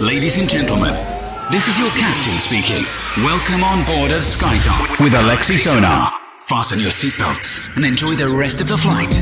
Ladies and gentlemen, this is your captain speaking. Welcome on board of SkyTalk with Alexi Sonar. Fasten your seatbelts and enjoy the rest of the flight.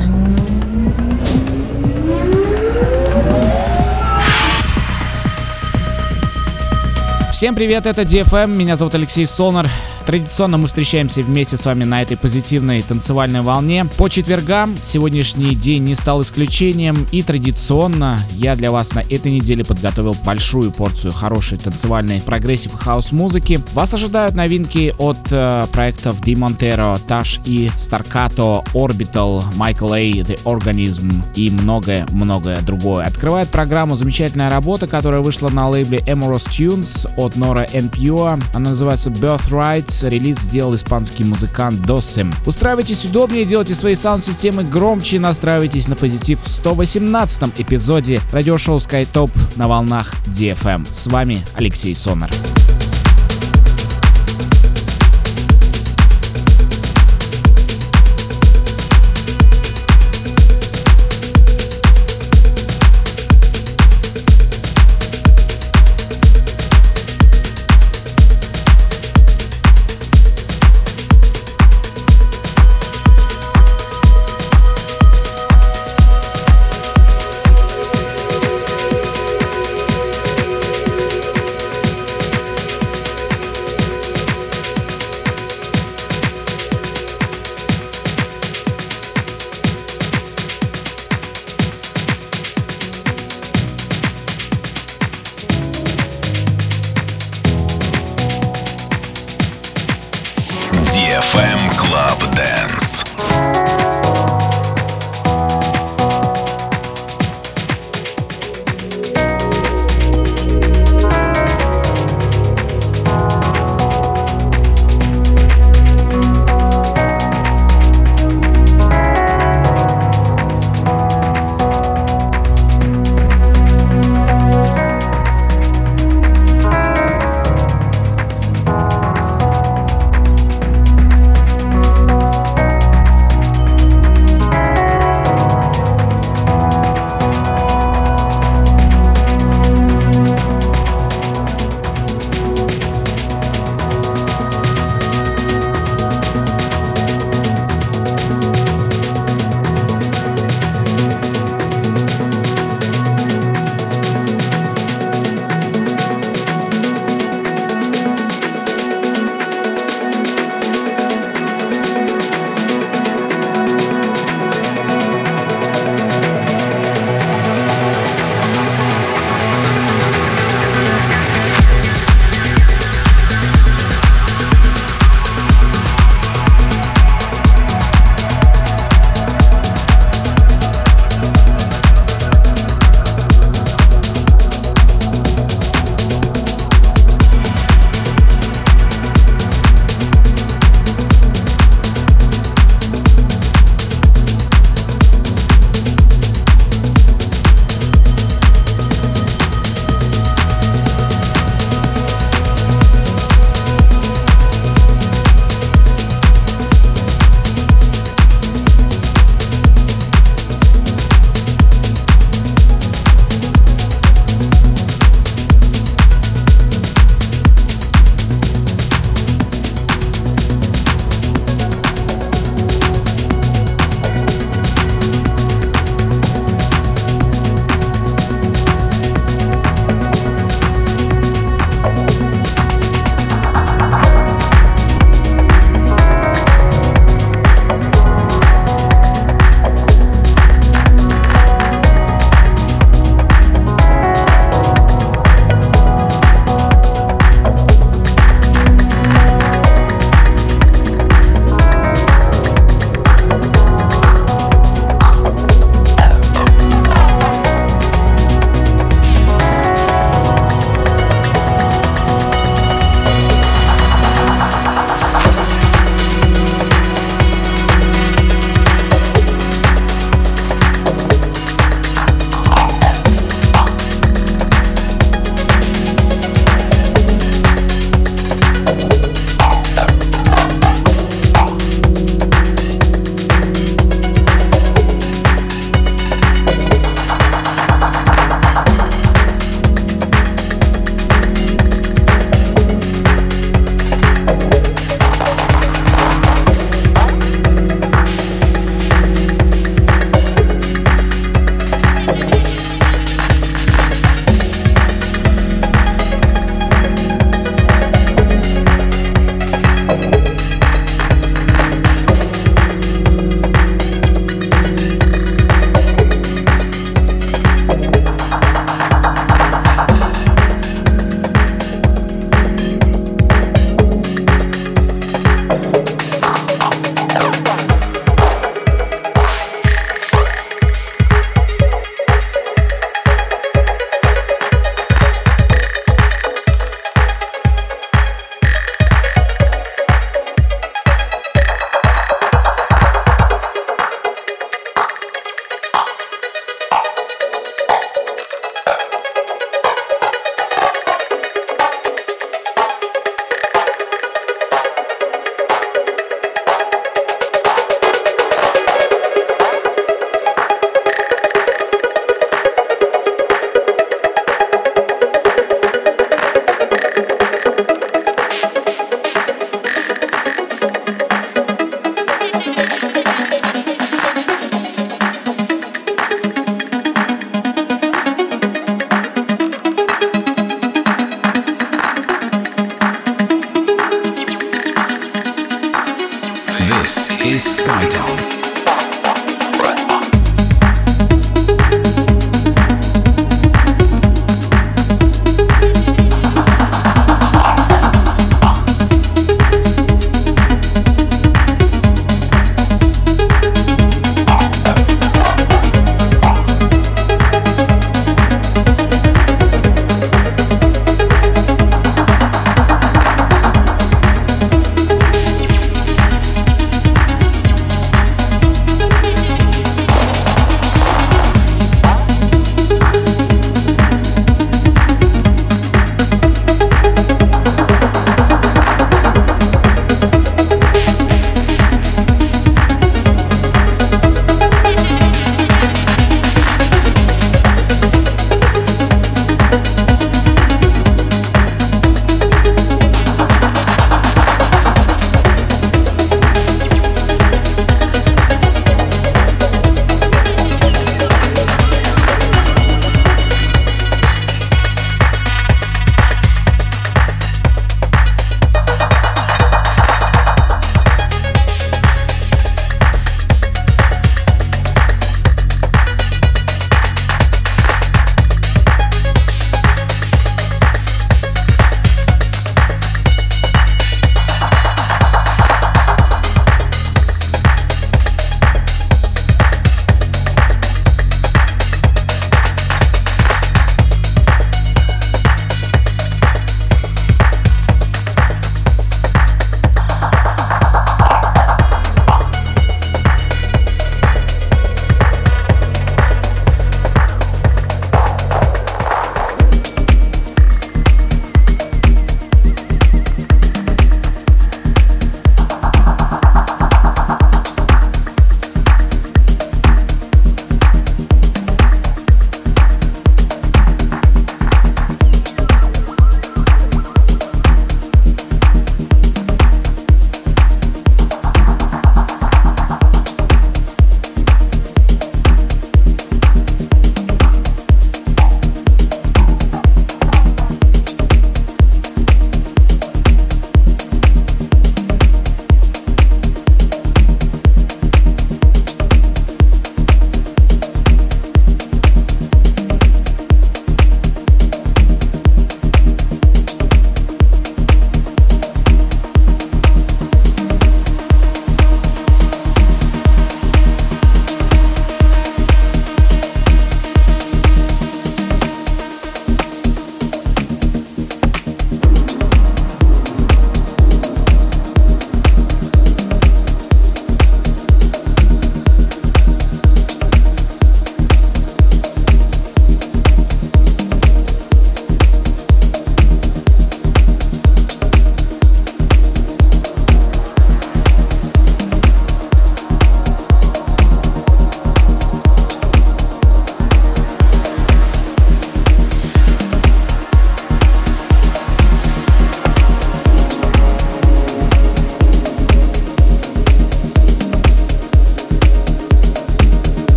Всем привет, это DFM, меня зовут Алексей Сонар. Традиционно мы встречаемся вместе с вами на этой позитивной танцевальной волне. По четвергам сегодняшний день не стал исключением, и традиционно я для вас на этой неделе подготовил большую порцию хорошей танцевальной progressive и house музыки. Вас ожидают новинки от э, проектов Dee Montero, Tash и Starcato, Orbital, Michael A, The Organism и многое-многое другое. Открывает программу замечательная работа, которая вышла на лейбле Emerald Tunes от Nora and Pure. Она называется Birthright релиз сделал испанский музыкант Досем. Устраивайтесь удобнее, делайте свои саунд-системы громче, настраивайтесь на позитив в 118 эпизоде радиошоу SkyTop на волнах DFM. С вами Алексей Сонар.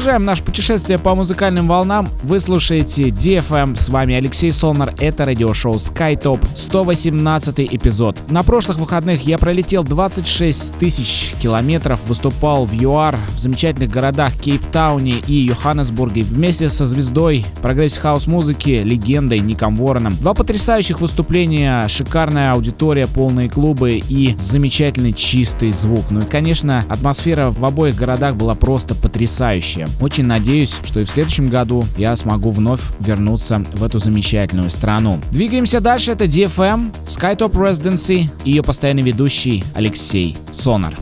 Продолжаем наше путешествие по музыкальным волнам. Вы слушаете DFM, с вами Алексей Сонар, это радиошоу SkyTop, 118 эпизод. На прошлых выходных я пролетел 26 тысяч километров, выступал в ЮАР, в замечательных городах Кейптауне и Йоханнесбурге вместе со звездой progressive house музыки, легендой Ником Уорреном. Два потрясающих выступления, шикарная аудитория, полные клубы и замечательный чистый звук. Ну и, конечно, атмосфера в обоих городах была просто потрясающая. Очень надеюсь, что и в следующем году я смогу вновь вернуться в эту замечательную страну. Двигаемся дальше. Это DFM, SkyTop Residency и ее постоянный ведущий Алексей Сонар.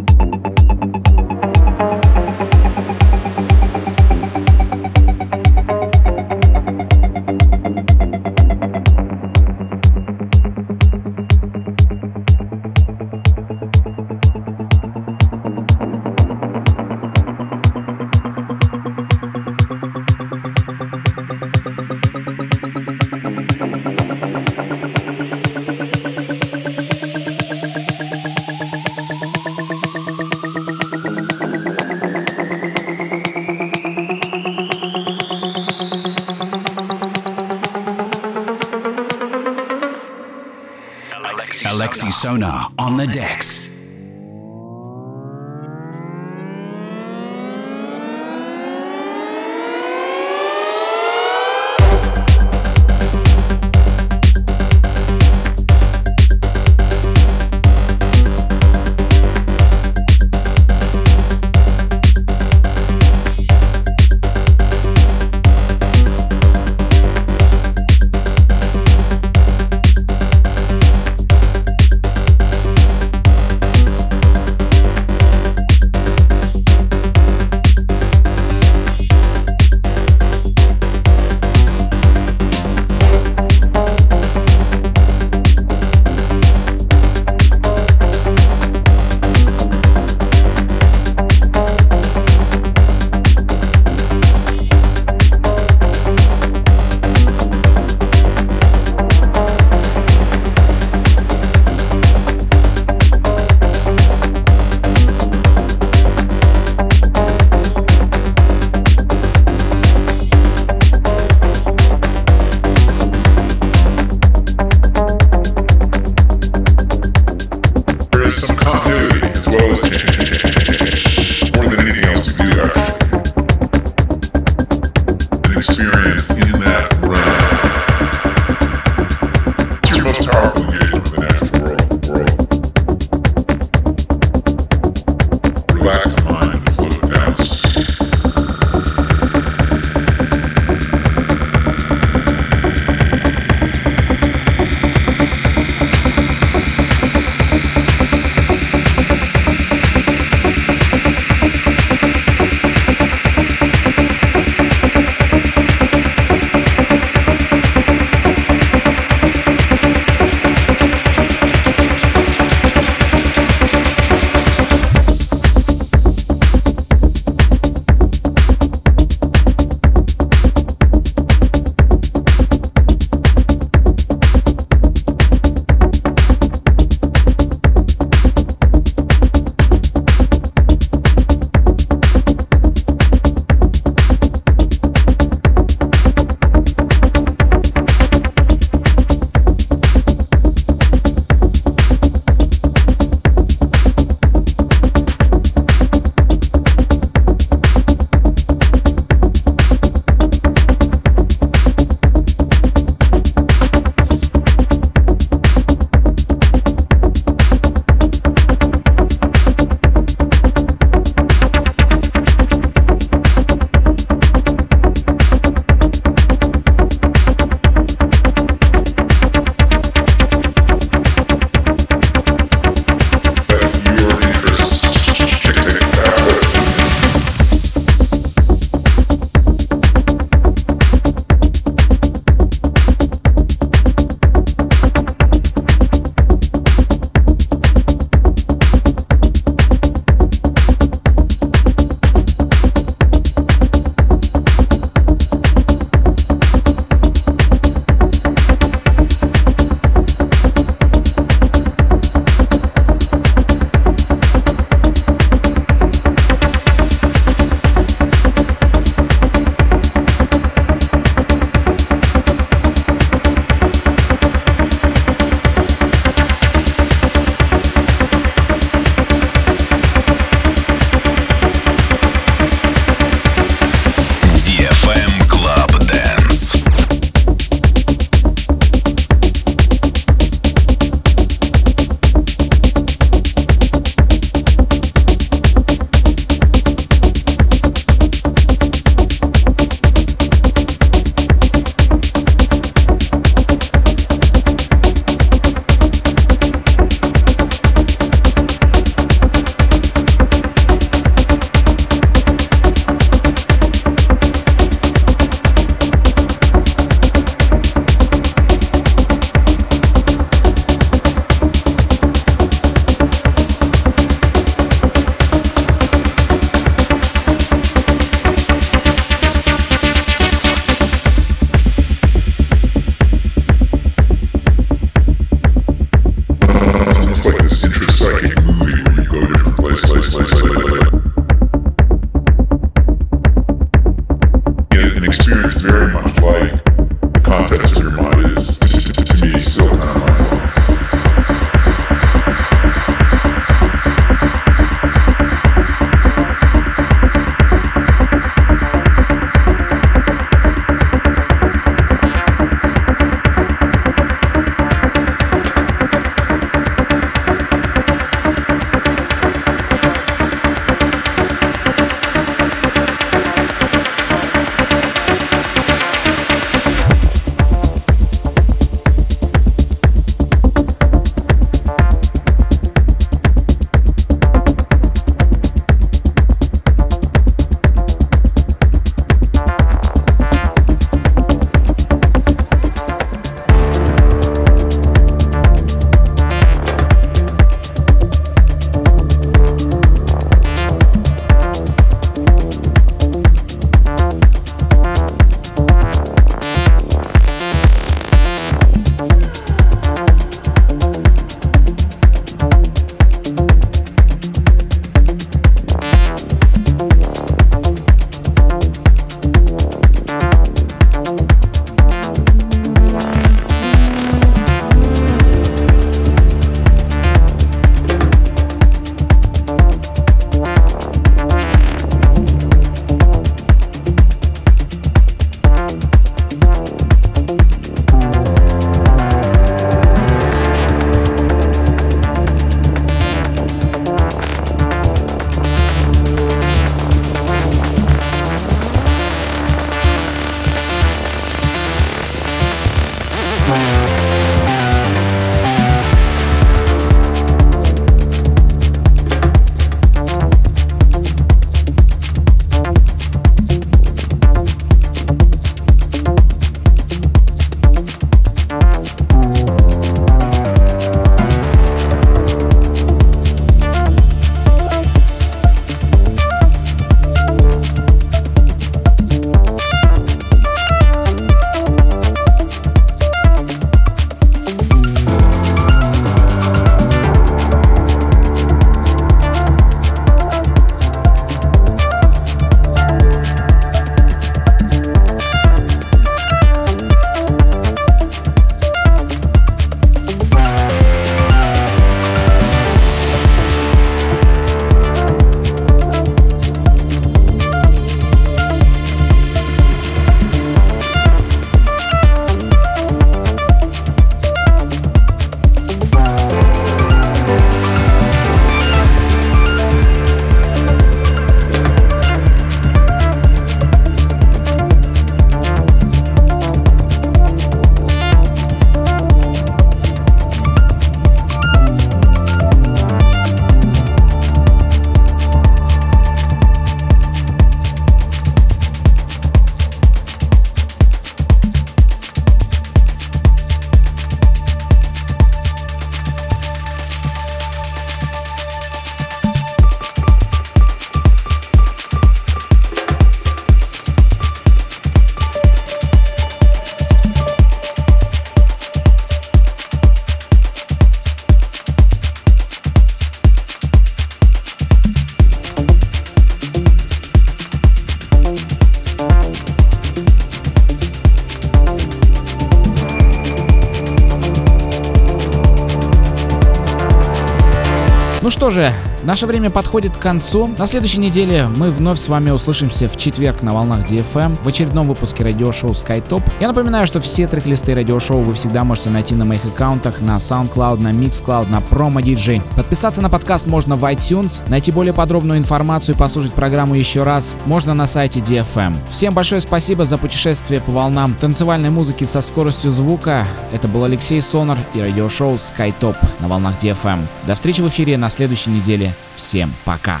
Наше время подходит к концу. На следующей неделе мы вновь с вами услышимся в четверг на волнах DFM в очередном выпуске радиошоу SkyTop. Я напоминаю, что все трек-листы радиошоу вы всегда можете найти на моих аккаунтах на SoundCloud, на Mixcloud, на Promo DJ. Подписаться на подкаст можно в iTunes, найти более подробную информацию и послушать программу еще раз можно на сайте DFM. Всем большое спасибо за путешествие по волнам танцевальной музыки со скоростью звука. Это был Алексей Сонар и радиошоу SkyTop на волнах DFM. До встречи в эфире на следующей неделе. Всем пока!